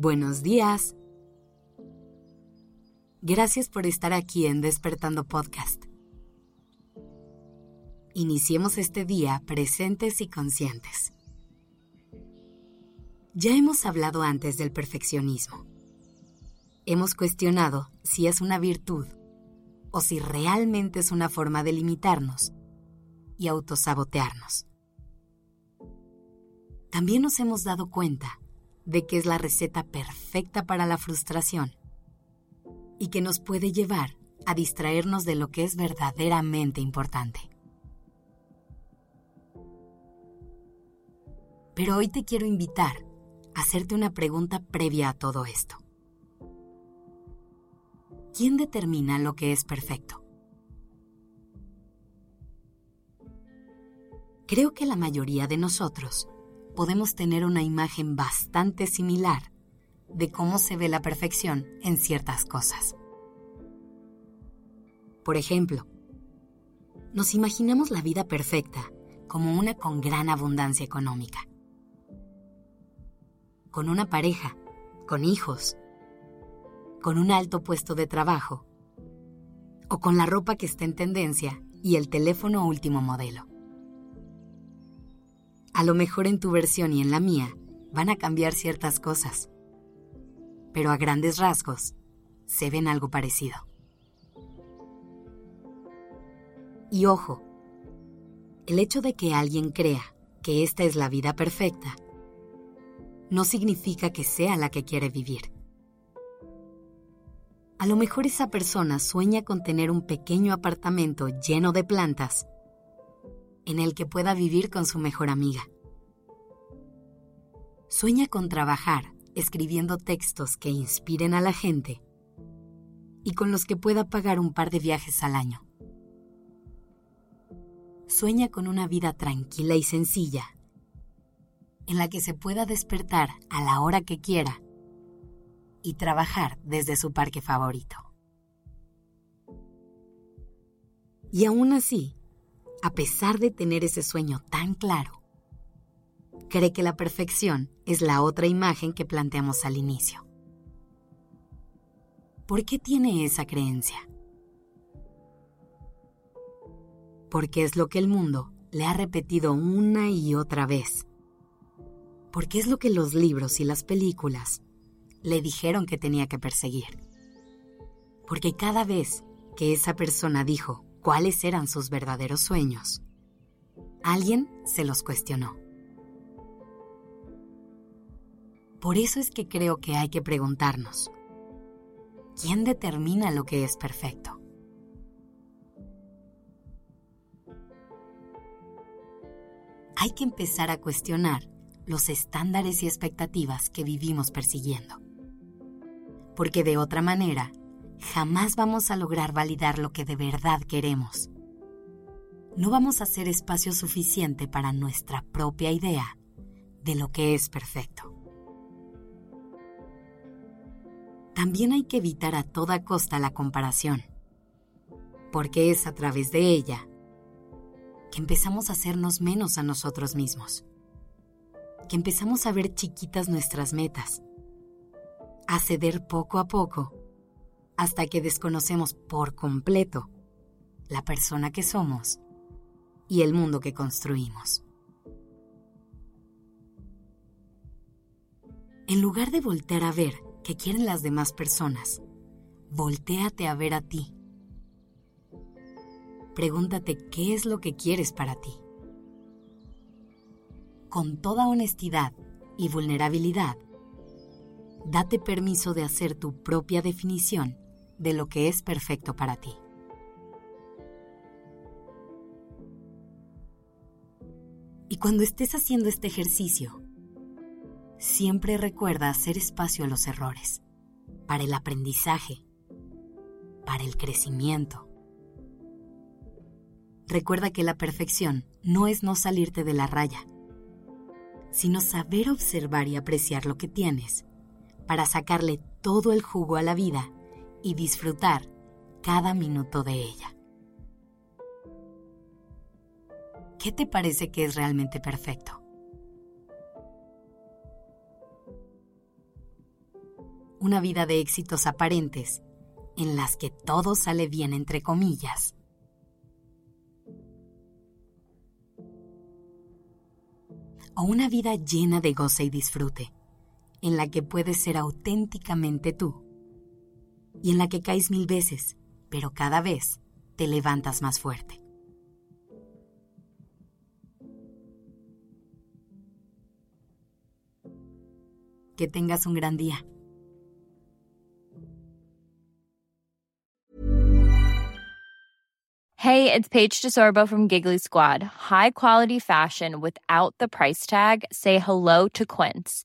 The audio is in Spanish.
Buenos días. Gracias por estar aquí en Despertando Podcast. Iniciemos este día presentes y conscientes. Ya hemos hablado antes del perfeccionismo. Hemos cuestionado si es una virtud o si realmente es una forma de limitarnos y autosabotearnos. También nos hemos dado cuenta de que es la receta perfecta para la frustración y que nos puede llevar a distraernos de lo que es verdaderamente importante. Pero hoy te quiero invitar a hacerte una pregunta previa a todo esto. ¿Quién determina lo que es perfecto? Creo que la mayoría de nosotros podemos tener una imagen bastante similar de cómo se ve la perfección en ciertas cosas. Por ejemplo, nos imaginamos la vida perfecta como una con gran abundancia económica, con una pareja, con hijos, con un alto puesto de trabajo, o con la ropa que está en tendencia y el teléfono último modelo. A lo mejor en tu versión y en la mía van a cambiar ciertas cosas, pero a grandes rasgos se ven algo parecido. Y ojo, el hecho de que alguien crea que esta es la vida perfecta no significa que sea la que quiere vivir. A lo mejor esa persona sueña con tener un pequeño apartamento lleno de plantas en el que pueda vivir con su mejor amiga. Sueña con trabajar escribiendo textos que inspiren a la gente y con los que pueda pagar un par de viajes al año. Sueña con una vida tranquila y sencilla, en la que se pueda despertar a la hora que quiera y trabajar desde su parque favorito. Y aún así, a pesar de tener ese sueño tan claro, cree que la perfección es la otra imagen que planteamos al inicio. ¿Por qué tiene esa creencia? Porque es lo que el mundo le ha repetido una y otra vez. Porque es lo que los libros y las películas le dijeron que tenía que perseguir. Porque cada vez que esa persona dijo cuáles eran sus verdaderos sueños, alguien se los cuestionó. Por eso es que creo que hay que preguntarnos, ¿quién determina lo que es perfecto? Hay que empezar a cuestionar los estándares y expectativas que vivimos persiguiendo. Porque de otra manera, jamás vamos a lograr validar lo que de verdad queremos. No vamos a hacer espacio suficiente para nuestra propia idea de lo que es perfecto. También hay que evitar a toda costa la comparación, porque es a través de ella que empezamos a hacernos menos a nosotros mismos, que empezamos a ver chiquitas nuestras metas, a ceder poco a poco, hasta que desconocemos por completo la persona que somos y el mundo que construimos. En lugar de voltear a ver que quieren las demás personas, voltéate a ver a ti. Pregúntate qué es lo que quieres para ti. Con toda honestidad y vulnerabilidad, date permiso de hacer tu propia definición de lo que es perfecto para ti. Y cuando estés haciendo este ejercicio, siempre recuerda hacer espacio a los errores, para el aprendizaje, para el crecimiento. Recuerda que la perfección no es no salirte de la raya, sino saber observar y apreciar lo que tienes para sacarle todo el jugo a la vida y disfrutar cada minuto de ella. ¿Qué te parece que es realmente perfecto? una vida de éxitos aparentes en las que todo sale bien entre comillas. O una vida llena de goce y disfrute, en la que puedes ser auténticamente tú y en la que caes mil veces, pero cada vez te levantas más fuerte. Que tengas un gran día. Hey, it's Paige DeSorbo from Giggly Squad. High quality fashion without the price tag. Say hello to Quince.